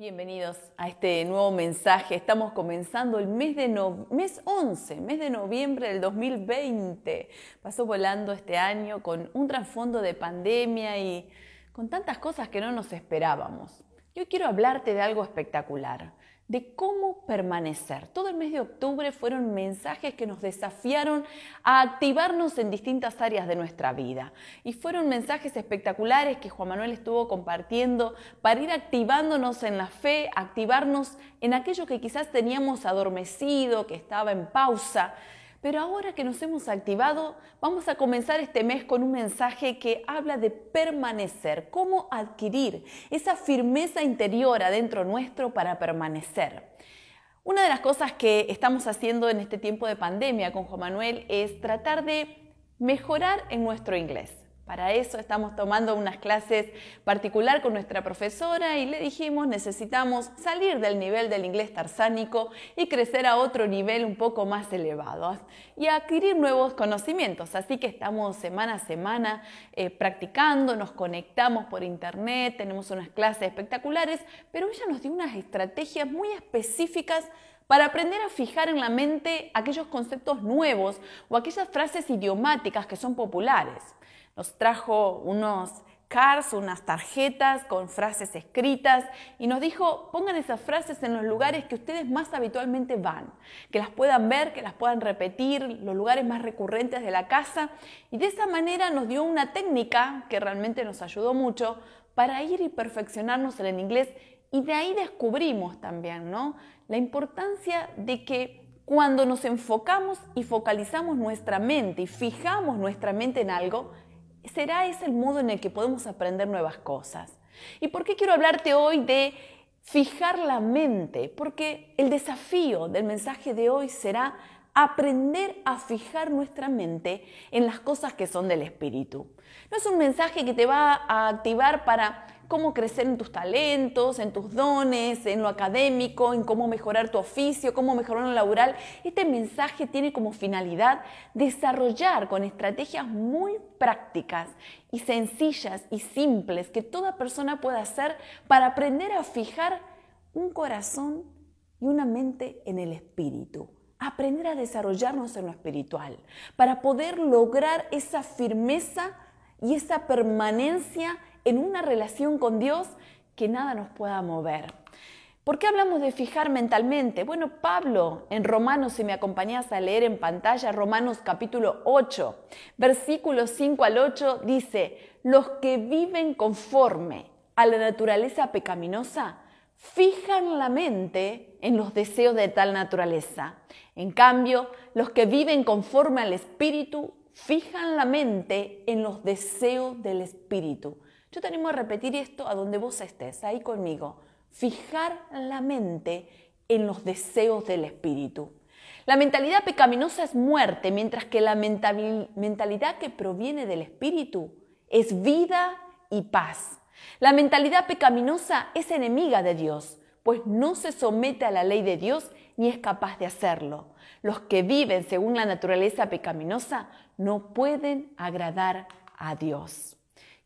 Bienvenidos a este nuevo mensaje. Estamos comenzando el mes de mes 11, mes de noviembre del 2020. Pasó volando este año con un trasfondo de pandemia y con tantas cosas que no nos esperábamos. Yo quiero hablarte de algo espectacular de cómo permanecer. Todo el mes de octubre fueron mensajes que nos desafiaron a activarnos en distintas áreas de nuestra vida. Y fueron mensajes espectaculares que Juan Manuel estuvo compartiendo para ir activándonos en la fe, activarnos en aquello que quizás teníamos adormecido, que estaba en pausa. Pero ahora que nos hemos activado, vamos a comenzar este mes con un mensaje que habla de permanecer, cómo adquirir esa firmeza interior adentro nuestro para permanecer. Una de las cosas que estamos haciendo en este tiempo de pandemia con Juan Manuel es tratar de mejorar en nuestro inglés. Para eso estamos tomando unas clases particular con nuestra profesora y le dijimos necesitamos salir del nivel del inglés tarsánico y crecer a otro nivel un poco más elevado y adquirir nuevos conocimientos. Así que estamos semana a semana eh, practicando, nos conectamos por internet, tenemos unas clases espectaculares, pero ella nos dio unas estrategias muy específicas para aprender a fijar en la mente aquellos conceptos nuevos o aquellas frases idiomáticas que son populares nos trajo unos cards, unas tarjetas con frases escritas y nos dijo, pongan esas frases en los lugares que ustedes más habitualmente van, que las puedan ver, que las puedan repetir, los lugares más recurrentes de la casa. Y de esa manera nos dio una técnica que realmente nos ayudó mucho para ir y perfeccionarnos en el inglés. Y de ahí descubrimos también ¿no? la importancia de que cuando nos enfocamos y focalizamos nuestra mente y fijamos nuestra mente en algo, será ese el modo en el que podemos aprender nuevas cosas. ¿Y por qué quiero hablarte hoy de fijar la mente? Porque el desafío del mensaje de hoy será aprender a fijar nuestra mente en las cosas que son del espíritu. No es un mensaje que te va a activar para cómo crecer en tus talentos, en tus dones, en lo académico, en cómo mejorar tu oficio, cómo mejorar lo laboral. Este mensaje tiene como finalidad desarrollar con estrategias muy prácticas y sencillas y simples que toda persona pueda hacer para aprender a fijar un corazón y una mente en el espíritu aprender a desarrollarnos en lo espiritual, para poder lograr esa firmeza y esa permanencia en una relación con Dios que nada nos pueda mover. ¿Por qué hablamos de fijar mentalmente? Bueno, Pablo en Romanos, si me acompañas a leer en pantalla, Romanos capítulo 8, versículos 5 al 8, dice, los que viven conforme a la naturaleza pecaminosa, fijan la mente en los deseos de tal naturaleza. En cambio, los que viven conforme al Espíritu, fijan la mente en los deseos del Espíritu. Yo te animo a repetir esto a donde vos estés, ahí conmigo. Fijar la mente en los deseos del espíritu. La mentalidad pecaminosa es muerte, mientras que la mentalidad que proviene del espíritu es vida y paz. La mentalidad pecaminosa es enemiga de Dios, pues no se somete a la ley de Dios ni es capaz de hacerlo. Los que viven según la naturaleza pecaminosa no pueden agradar a Dios.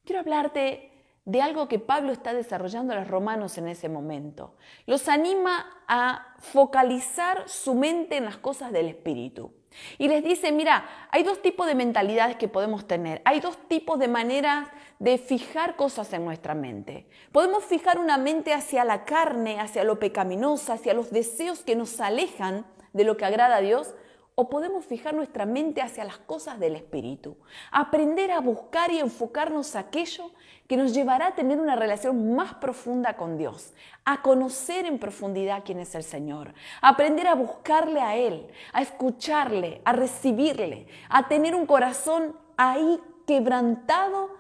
Quiero hablarte de algo que Pablo está desarrollando a los romanos en ese momento. Los anima a focalizar su mente en las cosas del espíritu. Y les dice, mira, hay dos tipos de mentalidades que podemos tener, hay dos tipos de maneras de fijar cosas en nuestra mente. Podemos fijar una mente hacia la carne, hacia lo pecaminoso, hacia los deseos que nos alejan de lo que agrada a Dios, o podemos fijar nuestra mente hacia las cosas del Espíritu, aprender a buscar y enfocarnos aquello que nos llevará a tener una relación más profunda con Dios, a conocer en profundidad quién es el Señor, aprender a buscarle a Él, a escucharle, a recibirle, a tener un corazón ahí quebrantado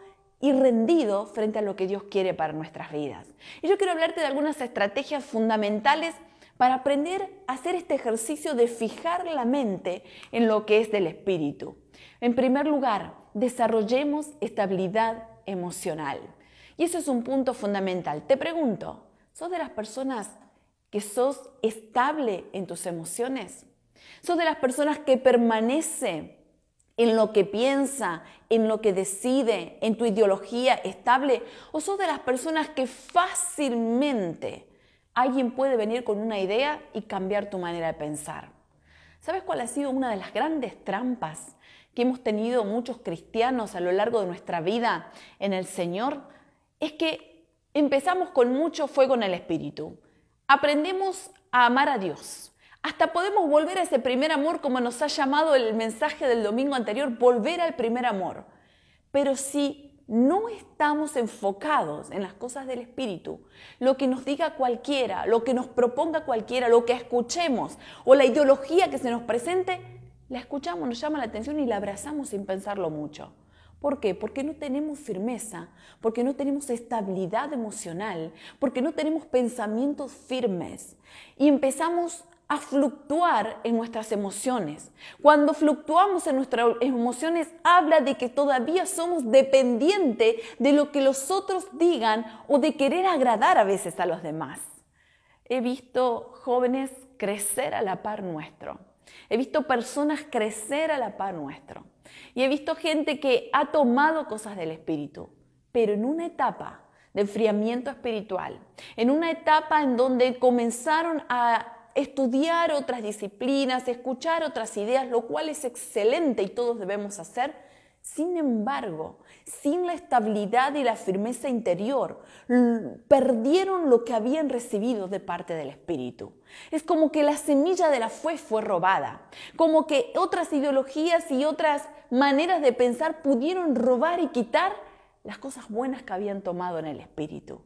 y rendido frente a lo que Dios quiere para nuestras vidas. Y yo quiero hablarte de algunas estrategias fundamentales para aprender a hacer este ejercicio de fijar la mente en lo que es del espíritu. En primer lugar, desarrollemos estabilidad emocional. Y eso es un punto fundamental. Te pregunto, ¿sos de las personas que sos estable en tus emociones? ¿Sos de las personas que permanece en lo que piensa, en lo que decide, en tu ideología estable? ¿O sos de las personas que fácilmente alguien puede venir con una idea y cambiar tu manera de pensar. ¿Sabes cuál ha sido una de las grandes trampas que hemos tenido muchos cristianos a lo largo de nuestra vida en el Señor? Es que empezamos con mucho fuego en el Espíritu. Aprendemos a amar a Dios. Hasta podemos volver a ese primer amor como nos ha llamado el mensaje del domingo anterior, volver al primer amor. Pero si no estamos enfocados en las cosas del Espíritu, lo que nos diga cualquiera, lo que nos proponga cualquiera, lo que escuchemos o la ideología que se nos presente, la escuchamos, nos llama la atención y la abrazamos sin pensarlo mucho. ¿Por qué? Porque no tenemos firmeza, porque no tenemos estabilidad emocional, porque no tenemos pensamientos firmes y empezamos a fluctuar en nuestras emociones. Cuando fluctuamos en nuestras emociones, habla de que todavía somos dependientes de lo que los otros digan o de querer agradar a veces a los demás. He visto jóvenes crecer a la par nuestro. He visto personas crecer a la par nuestro. Y he visto gente que ha tomado cosas del espíritu, pero en una etapa de enfriamiento espiritual, en una etapa en donde comenzaron a estudiar otras disciplinas, escuchar otras ideas, lo cual es excelente y todos debemos hacer. Sin embargo, sin la estabilidad y la firmeza interior, perdieron lo que habían recibido de parte del Espíritu. Es como que la semilla de la fe fue robada, como que otras ideologías y otras maneras de pensar pudieron robar y quitar las cosas buenas que habían tomado en el Espíritu.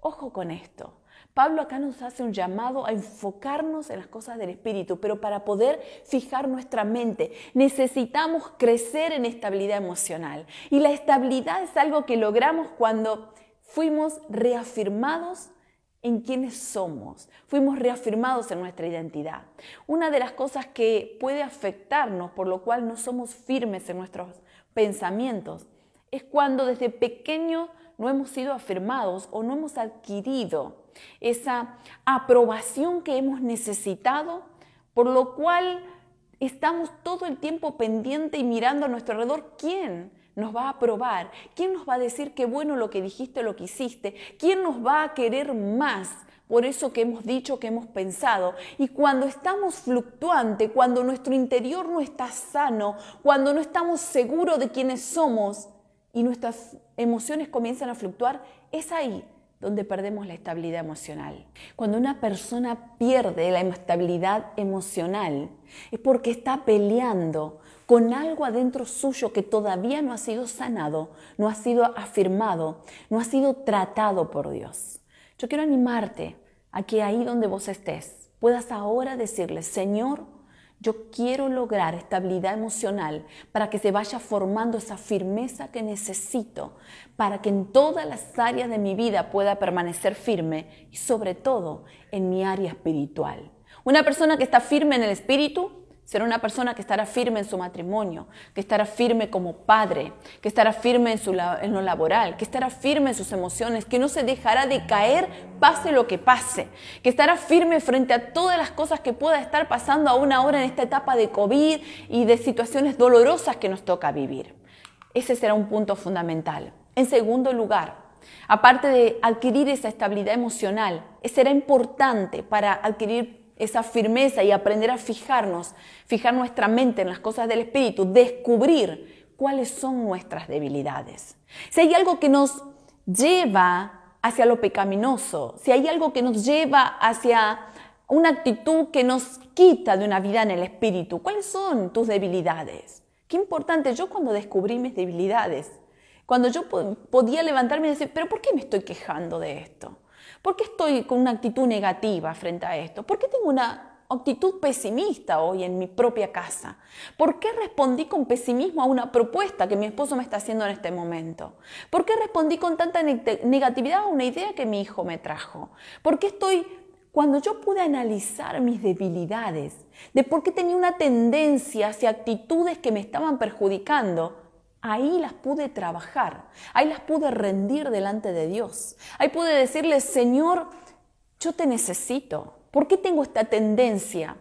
Ojo con esto. Pablo acá nos hace un llamado a enfocarnos en las cosas del Espíritu, pero para poder fijar nuestra mente necesitamos crecer en estabilidad emocional. Y la estabilidad es algo que logramos cuando fuimos reafirmados en quienes somos, fuimos reafirmados en nuestra identidad. Una de las cosas que puede afectarnos, por lo cual no somos firmes en nuestros pensamientos, es cuando desde pequeño no hemos sido afirmados o no hemos adquirido esa aprobación que hemos necesitado, por lo cual estamos todo el tiempo pendiente y mirando a nuestro alrededor quién nos va a aprobar, quién nos va a decir qué bueno lo que dijiste, lo que hiciste, quién nos va a querer más por eso que hemos dicho, que hemos pensado. Y cuando estamos fluctuante, cuando nuestro interior no está sano, cuando no estamos seguros de quiénes somos y nuestras emociones comienzan a fluctuar, es ahí donde perdemos la estabilidad emocional. Cuando una persona pierde la estabilidad emocional es porque está peleando con algo adentro suyo que todavía no ha sido sanado, no ha sido afirmado, no ha sido tratado por Dios. Yo quiero animarte a que ahí donde vos estés puedas ahora decirle, Señor, yo quiero lograr estabilidad emocional para que se vaya formando esa firmeza que necesito para que en todas las áreas de mi vida pueda permanecer firme y sobre todo en mi área espiritual. Una persona que está firme en el espíritu Será una persona que estará firme en su matrimonio, que estará firme como padre, que estará firme en, su, en, lo laboral, que estará firme en sus emociones, que no se dejará de caer pase lo que pase, que estará firme frente a todas las cosas que pueda estar pasando aún ahora en esta etapa de COVID y de situaciones dolorosas que nos toca vivir. Ese será un punto fundamental. En segundo lugar, aparte de adquirir esa estabilidad emocional, será importante para adquirir esa firmeza y aprender a fijarnos, fijar nuestra mente en las cosas del Espíritu, descubrir cuáles son nuestras debilidades. Si hay algo que nos lleva hacia lo pecaminoso, si hay algo que nos lleva hacia una actitud que nos quita de una vida en el Espíritu, ¿cuáles son tus debilidades? Qué importante, yo cuando descubrí mis debilidades, cuando yo podía levantarme y decir, pero ¿por qué me estoy quejando de esto? ¿Por qué estoy con una actitud negativa frente a esto? ¿Por qué tengo una actitud pesimista hoy en mi propia casa? ¿Por qué respondí con pesimismo a una propuesta que mi esposo me está haciendo en este momento? ¿Por qué respondí con tanta negatividad a una idea que mi hijo me trajo? ¿Por qué estoy cuando yo pude analizar mis debilidades, de por qué tenía una tendencia hacia actitudes que me estaban perjudicando, Ahí las pude trabajar, ahí las pude rendir delante de Dios. Ahí pude decirle, Señor, yo te necesito. ¿Por qué tengo esta tendencia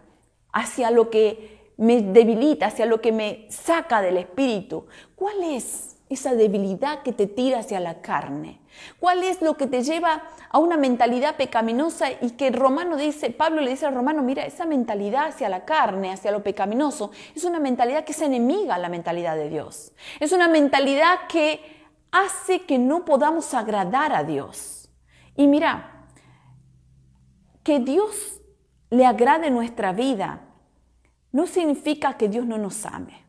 hacia lo que me debilita, hacia lo que me saca del espíritu? ¿Cuál es? Esa debilidad que te tira hacia la carne? ¿Cuál es lo que te lleva a una mentalidad pecaminosa y que Romano dice, Pablo le dice al Romano, mira, esa mentalidad hacia la carne, hacia lo pecaminoso, es una mentalidad que es enemiga a la mentalidad de Dios. Es una mentalidad que hace que no podamos agradar a Dios. Y mira, que Dios le agrade nuestra vida no significa que Dios no nos ame.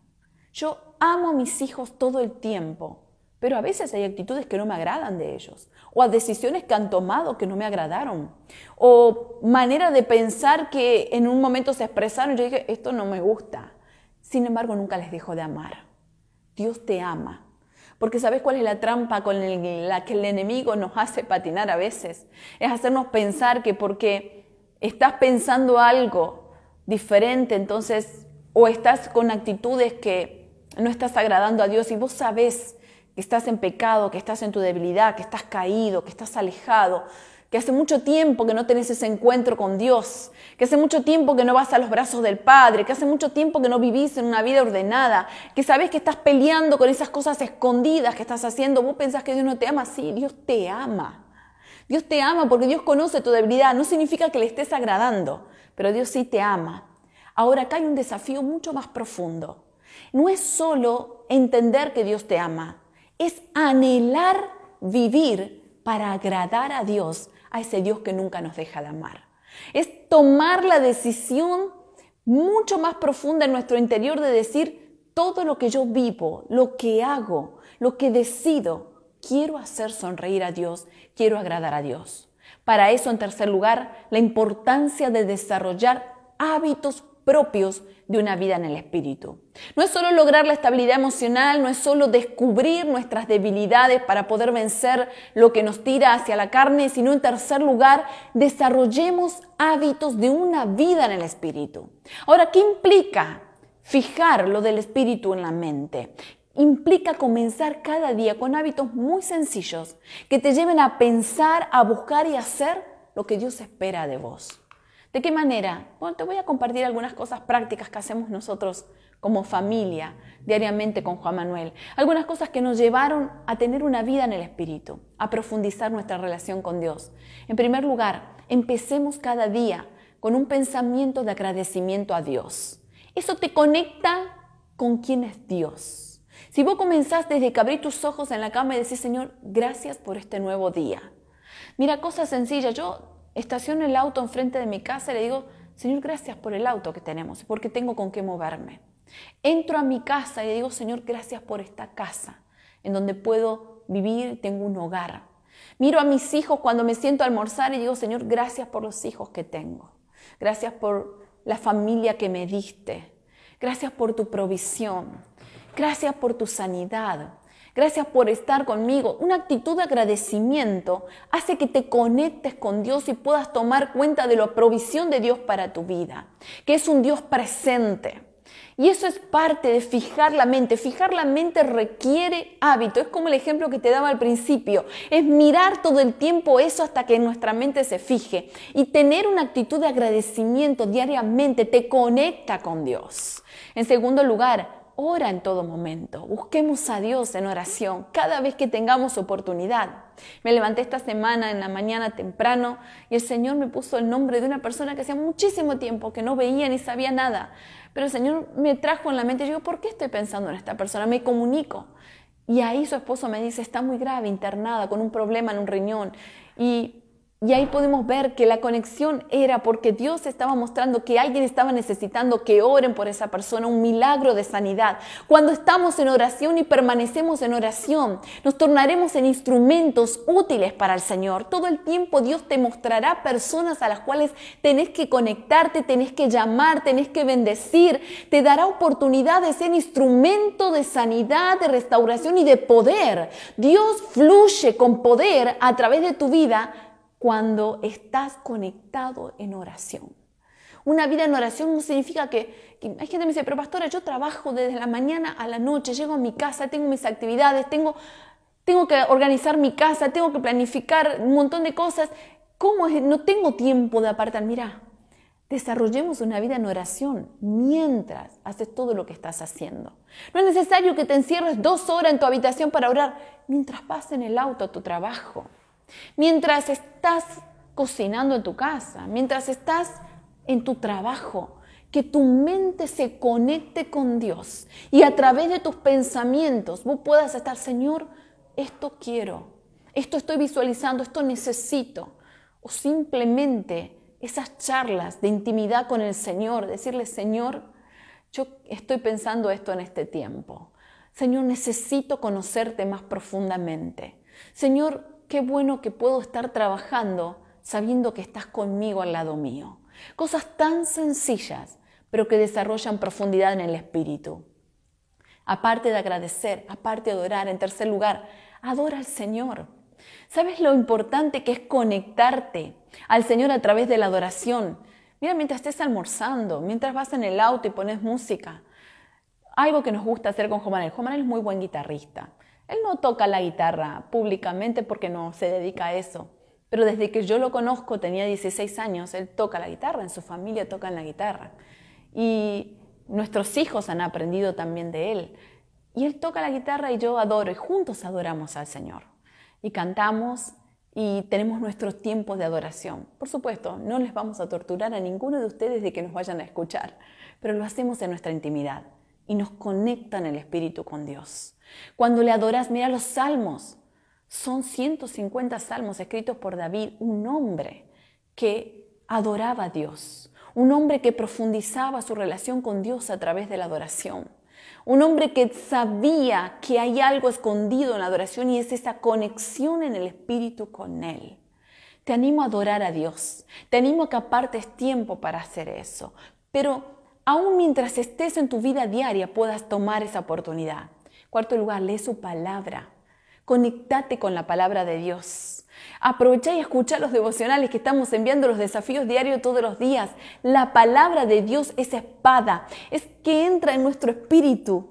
Yo amo a mis hijos todo el tiempo, pero a veces hay actitudes que no me agradan de ellos, o a decisiones que han tomado que no me agradaron, o manera de pensar que en un momento se expresaron y yo dije, esto no me gusta. Sin embargo, nunca les dejo de amar. Dios te ama. Porque ¿sabes cuál es la trampa con la que el enemigo nos hace patinar a veces? Es hacernos pensar que porque estás pensando algo diferente, entonces, o estás con actitudes que no estás agradando a Dios y vos sabés que estás en pecado, que estás en tu debilidad, que estás caído, que estás alejado, que hace mucho tiempo que no tenés ese encuentro con Dios, que hace mucho tiempo que no vas a los brazos del Padre, que hace mucho tiempo que no vivís en una vida ordenada, que sabés que estás peleando con esas cosas escondidas que estás haciendo, vos pensás que Dios no te ama, sí, Dios te ama. Dios te ama porque Dios conoce tu debilidad, no significa que le estés agradando, pero Dios sí te ama. Ahora acá hay un desafío mucho más profundo no es solo entender que Dios te ama, es anhelar vivir para agradar a Dios, a ese Dios que nunca nos deja de amar. Es tomar la decisión mucho más profunda en nuestro interior de decir, todo lo que yo vivo, lo que hago, lo que decido, quiero hacer sonreír a Dios, quiero agradar a Dios. Para eso, en tercer lugar, la importancia de desarrollar hábitos propios de una vida en el espíritu. No es solo lograr la estabilidad emocional, no es solo descubrir nuestras debilidades para poder vencer lo que nos tira hacia la carne, sino en tercer lugar, desarrollemos hábitos de una vida en el espíritu. Ahora, ¿qué implica fijar lo del espíritu en la mente? Implica comenzar cada día con hábitos muy sencillos que te lleven a pensar, a buscar y hacer lo que Dios espera de vos. ¿De qué manera? Bueno, te voy a compartir algunas cosas prácticas que hacemos nosotros como familia diariamente con Juan Manuel. Algunas cosas que nos llevaron a tener una vida en el Espíritu, a profundizar nuestra relación con Dios. En primer lugar, empecemos cada día con un pensamiento de agradecimiento a Dios. Eso te conecta con quién es Dios. Si vos comenzás desde que abrís tus ojos en la cama y decís, Señor, gracias por este nuevo día. Mira, cosas sencillas. Yo estaciono el auto enfrente de mi casa y le digo, Señor, gracias por el auto que tenemos, porque tengo con qué moverme. Entro a mi casa y le digo, Señor, gracias por esta casa, en donde puedo vivir, tengo un hogar. Miro a mis hijos cuando me siento a almorzar y digo, Señor, gracias por los hijos que tengo. Gracias por la familia que me diste. Gracias por tu provisión. Gracias por tu sanidad. Gracias por estar conmigo. Una actitud de agradecimiento hace que te conectes con Dios y puedas tomar cuenta de la provisión de Dios para tu vida, que es un Dios presente. Y eso es parte de fijar la mente. Fijar la mente requiere hábito. Es como el ejemplo que te daba al principio. Es mirar todo el tiempo eso hasta que nuestra mente se fije. Y tener una actitud de agradecimiento diariamente te conecta con Dios. En segundo lugar, Ora en todo momento. Busquemos a Dios en oración cada vez que tengamos oportunidad. Me levanté esta semana en la mañana temprano y el Señor me puso el nombre de una persona que hacía muchísimo tiempo que no veía ni sabía nada. Pero el Señor me trajo en la mente y yo, ¿por qué estoy pensando en esta persona? Me comunico. Y ahí su esposo me dice, está muy grave, internada, con un problema en un riñón. Y y ahí podemos ver que la conexión era porque Dios estaba mostrando que alguien estaba necesitando que oren por esa persona, un milagro de sanidad. Cuando estamos en oración y permanecemos en oración, nos tornaremos en instrumentos útiles para el Señor. Todo el tiempo Dios te mostrará personas a las cuales tenés que conectarte, tenés que llamar, tenés que bendecir. Te dará oportunidad de ser instrumento de sanidad, de restauración y de poder. Dios fluye con poder a través de tu vida cuando estás conectado en oración. Una vida en oración no significa que, hay gente que me dice, pero pastora, yo trabajo desde la mañana a la noche, llego a mi casa, tengo mis actividades, tengo, tengo que organizar mi casa, tengo que planificar un montón de cosas. ¿Cómo es? No tengo tiempo de apartar. Mira, desarrollemos una vida en oración mientras haces todo lo que estás haciendo. No es necesario que te encierres dos horas en tu habitación para orar mientras vas en el auto a tu trabajo, mientras estás cocinando en tu casa, mientras estás en tu trabajo. Que tu mente se conecte con Dios y a través de tus pensamientos vos puedas estar, Señor, esto quiero, esto estoy visualizando, esto necesito. O simplemente esas charlas de intimidad con el Señor, decirle, Señor, yo estoy pensando esto en este tiempo. Señor, necesito conocerte más profundamente. Señor, qué bueno que puedo estar trabajando sabiendo que estás conmigo al lado mío. Cosas tan sencillas, pero que desarrollan profundidad en el espíritu. Aparte de agradecer, aparte de adorar, en tercer lugar, adora al Señor. ¿Sabes lo importante que es conectarte al Señor a través de la adoración? Mira, mientras estés almorzando, mientras vas en el auto y pones música. Algo que nos gusta hacer con Jomanel. Jomanel es muy buen guitarrista. Él no toca la guitarra públicamente porque no se dedica a eso. Pero desde que yo lo conozco, tenía 16 años, él toca la guitarra, en su familia tocan la guitarra. Y nuestros hijos han aprendido también de él. Y él toca la guitarra y yo adoro, y juntos adoramos al Señor y cantamos y tenemos nuestros tiempos de adoración. Por supuesto, no les vamos a torturar a ninguno de ustedes de que nos vayan a escuchar, pero lo hacemos en nuestra intimidad y nos conectan el Espíritu con Dios. Cuando le adoras, mira los salmos. Son 150 salmos escritos por David, un hombre que adoraba a Dios, un hombre que profundizaba su relación con Dios a través de la adoración. Un hombre que sabía que hay algo escondido en la adoración y es esa conexión en el espíritu con Él. Te animo a adorar a Dios. Te animo a que apartes tiempo para hacer eso. Pero aún mientras estés en tu vida diaria puedas tomar esa oportunidad. Cuarto lugar, lee su palabra. Conectate con la palabra de Dios. Aprovecha y escucha los devocionales que estamos enviando, los desafíos diarios todos los días. La palabra de Dios es espada, es que entra en nuestro espíritu.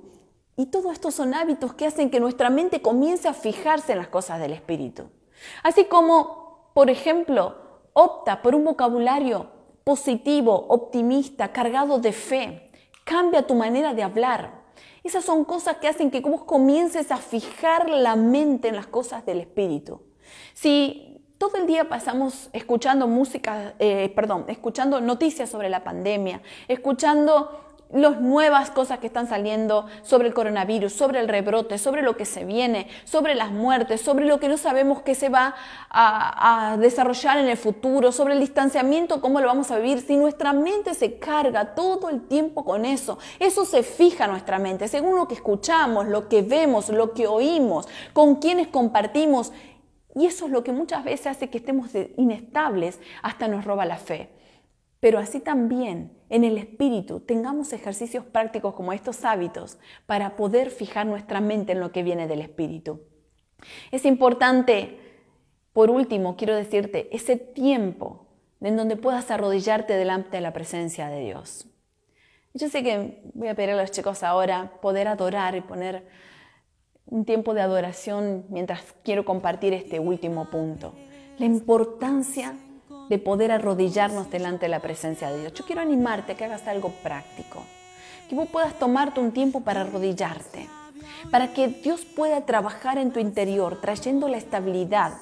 Y todo esto son hábitos que hacen que nuestra mente comience a fijarse en las cosas del espíritu. Así como, por ejemplo, opta por un vocabulario positivo, optimista, cargado de fe. Cambia tu manera de hablar. Esas son cosas que hacen que vos comiences a fijar la mente en las cosas del espíritu. Si todo el día pasamos escuchando música, eh, perdón, escuchando noticias sobre la pandemia, escuchando las nuevas cosas que están saliendo sobre el coronavirus, sobre el rebrote, sobre lo que se viene, sobre las muertes, sobre lo que no sabemos que se va a, a, desarrollar en el futuro, sobre el distanciamiento, cómo lo vamos a vivir. Si nuestra mente se carga todo el tiempo con eso, eso se fija nuestra mente, según lo que escuchamos, lo que vemos, lo que oímos, con quienes compartimos, y eso es lo que muchas veces hace que estemos inestables, hasta nos roba la fe. Pero así también en el espíritu tengamos ejercicios prácticos como estos hábitos para poder fijar nuestra mente en lo que viene del espíritu. Es importante, por último, quiero decirte, ese tiempo en donde puedas arrodillarte delante de la presencia de Dios. Yo sé que voy a pedir a los chicos ahora poder adorar y poner un tiempo de adoración mientras quiero compartir este último punto. La importancia de poder arrodillarnos delante de la presencia de Dios. Yo quiero animarte a que hagas algo práctico, que vos puedas tomarte un tiempo para arrodillarte, para que Dios pueda trabajar en tu interior, trayendo la estabilidad,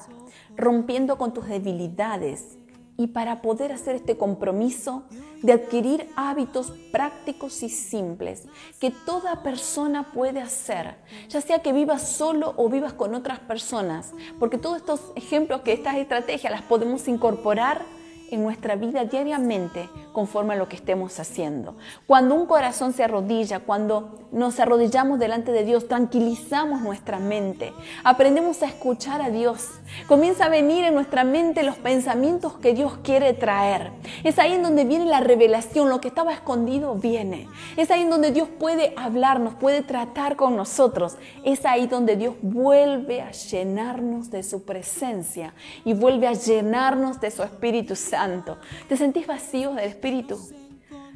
rompiendo con tus debilidades y para poder hacer este compromiso de adquirir hábitos prácticos y simples que toda persona puede hacer, ya sea que vivas solo o vivas con otras personas, porque todos estos ejemplos que estas estrategias las podemos incorporar en nuestra vida diariamente conforme a lo que estemos haciendo. Cuando un corazón se arrodilla, cuando nos arrodillamos delante de Dios, tranquilizamos nuestra mente, aprendemos a escuchar a Dios, comienza a venir en nuestra mente los pensamientos que Dios quiere traer. Es ahí en donde viene la revelación, lo que estaba escondido viene. Es ahí en donde Dios puede hablarnos, puede tratar con nosotros. Es ahí donde Dios vuelve a llenarnos de su presencia y vuelve a llenarnos de su Espíritu Santo. ¿Te sentís vacío del Espíritu?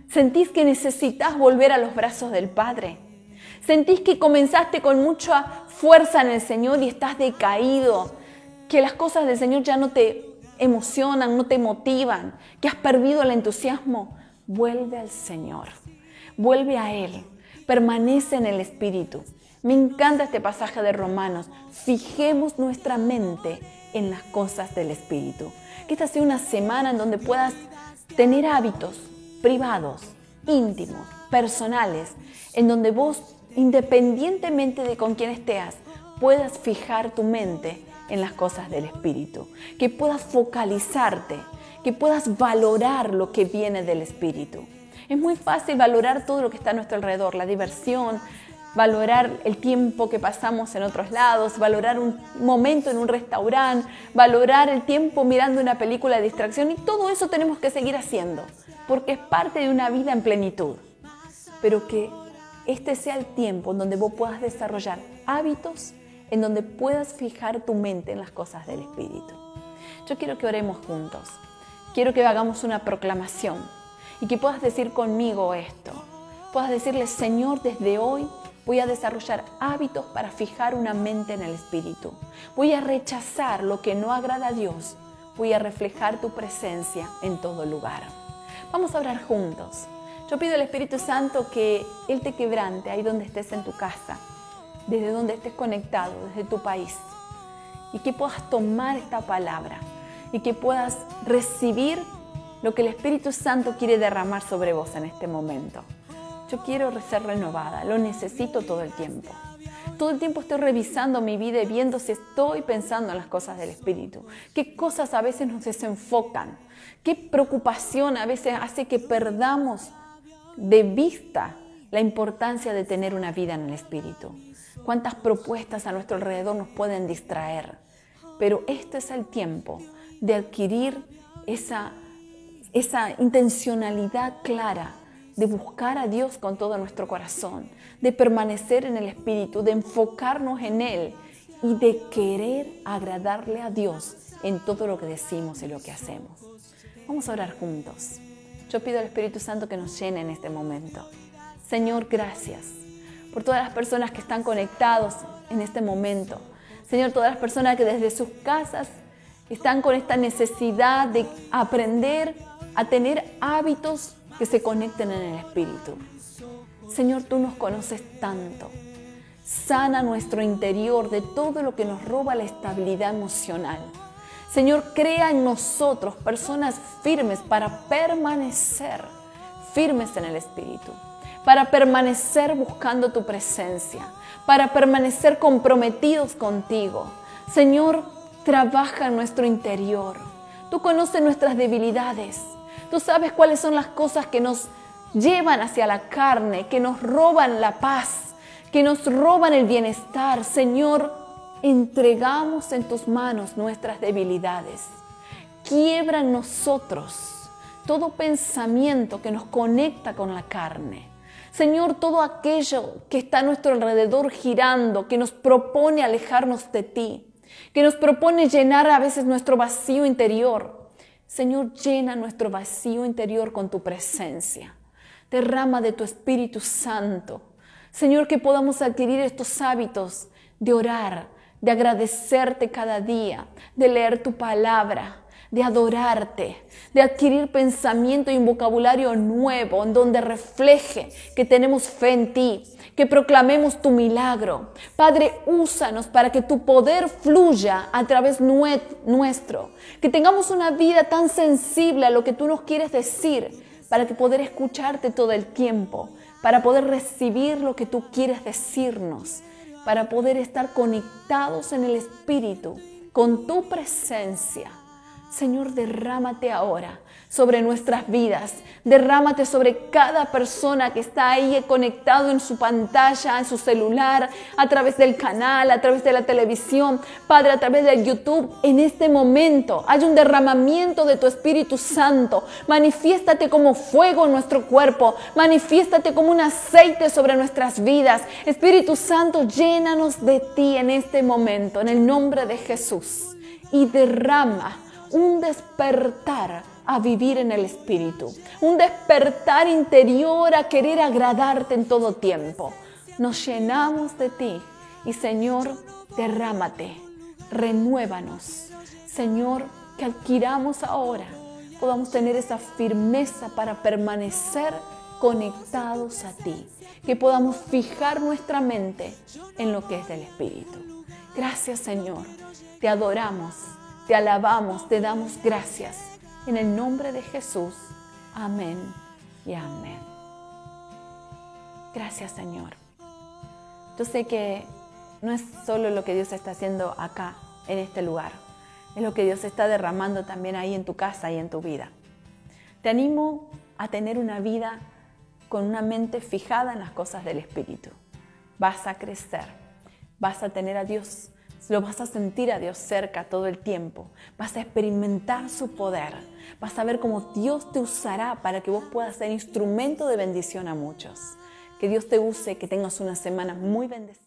Sentís que necesitas volver a los brazos del Padre. Sentís que comenzaste con mucha fuerza en el Señor y estás decaído, que las cosas del Señor ya no te emocionan, no te motivan, que has perdido el entusiasmo, vuelve al Señor, vuelve a Él, permanece en el Espíritu. Me encanta este pasaje de Romanos. Fijemos nuestra mente en las cosas del Espíritu. Que esta sea una semana en donde puedas tener hábitos privados, íntimos, personales, en donde vos, independientemente de con quién estés, puedas fijar tu mente en las cosas del Espíritu, que puedas focalizarte, que puedas valorar lo que viene del Espíritu. Es muy fácil valorar todo lo que está a nuestro alrededor, la diversión, valorar el tiempo que pasamos en otros lados, valorar un momento en un restaurante, valorar el tiempo mirando una película de distracción y todo eso tenemos que seguir haciendo, porque es parte de una vida en plenitud. Pero que este sea el tiempo en donde vos puedas desarrollar hábitos en donde puedas fijar tu mente en las cosas del Espíritu. Yo quiero que oremos juntos. Quiero que hagamos una proclamación y que puedas decir conmigo esto. Puedas decirle, Señor, desde hoy voy a desarrollar hábitos para fijar una mente en el Espíritu. Voy a rechazar lo que no agrada a Dios. Voy a reflejar tu presencia en todo lugar. Vamos a orar juntos. Yo pido al Espíritu Santo que Él te quebrante ahí donde estés en tu casa desde donde estés conectado, desde tu país, y que puedas tomar esta palabra y que puedas recibir lo que el Espíritu Santo quiere derramar sobre vos en este momento. Yo quiero ser renovada, lo necesito todo el tiempo. Todo el tiempo estoy revisando mi vida y viendo si estoy pensando en las cosas del Espíritu. Qué cosas a veces nos desenfocan. Qué preocupación a veces hace que perdamos de vista la importancia de tener una vida en el Espíritu cuántas propuestas a nuestro alrededor nos pueden distraer. Pero este es el tiempo de adquirir esa, esa intencionalidad clara de buscar a Dios con todo nuestro corazón, de permanecer en el Espíritu, de enfocarnos en Él y de querer agradarle a Dios en todo lo que decimos y lo que hacemos. Vamos a orar juntos. Yo pido al Espíritu Santo que nos llene en este momento. Señor, gracias por todas las personas que están conectados en este momento. Señor, todas las personas que desde sus casas están con esta necesidad de aprender a tener hábitos que se conecten en el Espíritu. Señor, tú nos conoces tanto. Sana nuestro interior de todo lo que nos roba la estabilidad emocional. Señor, crea en nosotros personas firmes para permanecer firmes en el Espíritu para permanecer buscando tu presencia, para permanecer comprometidos contigo. Señor, trabaja en nuestro interior. Tú conoces nuestras debilidades. Tú sabes cuáles son las cosas que nos llevan hacia la carne, que nos roban la paz, que nos roban el bienestar. Señor, entregamos en tus manos nuestras debilidades. Quiebra en nosotros todo pensamiento que nos conecta con la carne. Señor, todo aquello que está a nuestro alrededor girando, que nos propone alejarnos de ti, que nos propone llenar a veces nuestro vacío interior. Señor, llena nuestro vacío interior con tu presencia. Derrama de tu Espíritu Santo. Señor, que podamos adquirir estos hábitos de orar, de agradecerte cada día, de leer tu palabra, de adorarte, de adquirir pensamiento y un vocabulario nuevo en donde refleje que tenemos fe en ti, que proclamemos tu milagro. Padre, úsanos para que tu poder fluya a través nuestro, que tengamos una vida tan sensible a lo que tú nos quieres decir, para que poder escucharte todo el tiempo, para poder recibir lo que tú quieres decirnos, para poder estar conectados en el Espíritu, con tu presencia. Señor, derrámate ahora sobre nuestras vidas. Derrámate sobre cada persona que está ahí conectado en su pantalla, en su celular, a través del canal, a través de la televisión, Padre, a través de YouTube. En este momento hay un derramamiento de tu Espíritu Santo. Manifiéstate como fuego en nuestro cuerpo. Manifiéstate como un aceite sobre nuestras vidas. Espíritu Santo, llénanos de ti en este momento, en el nombre de Jesús. Y derrama un despertar a vivir en el Espíritu, un despertar interior a querer agradarte en todo tiempo. Nos llenamos de ti y Señor, derrámate, renuévanos. Señor, que adquiramos ahora, podamos tener esa firmeza para permanecer conectados a ti, que podamos fijar nuestra mente en lo que es del Espíritu. Gracias Señor, te adoramos, te alabamos, te damos gracias. En el nombre de Jesús, amén y amén. Gracias Señor. Yo sé que no es solo lo que Dios está haciendo acá, en este lugar, es lo que Dios está derramando también ahí en tu casa y en tu vida. Te animo a tener una vida con una mente fijada en las cosas del Espíritu. Vas a crecer, vas a tener a Dios, lo vas a sentir a Dios cerca todo el tiempo, vas a experimentar su poder, vas a ver cómo Dios te usará para que vos puedas ser instrumento de bendición a muchos. Que Dios te use, que tengas una semana muy bendecida.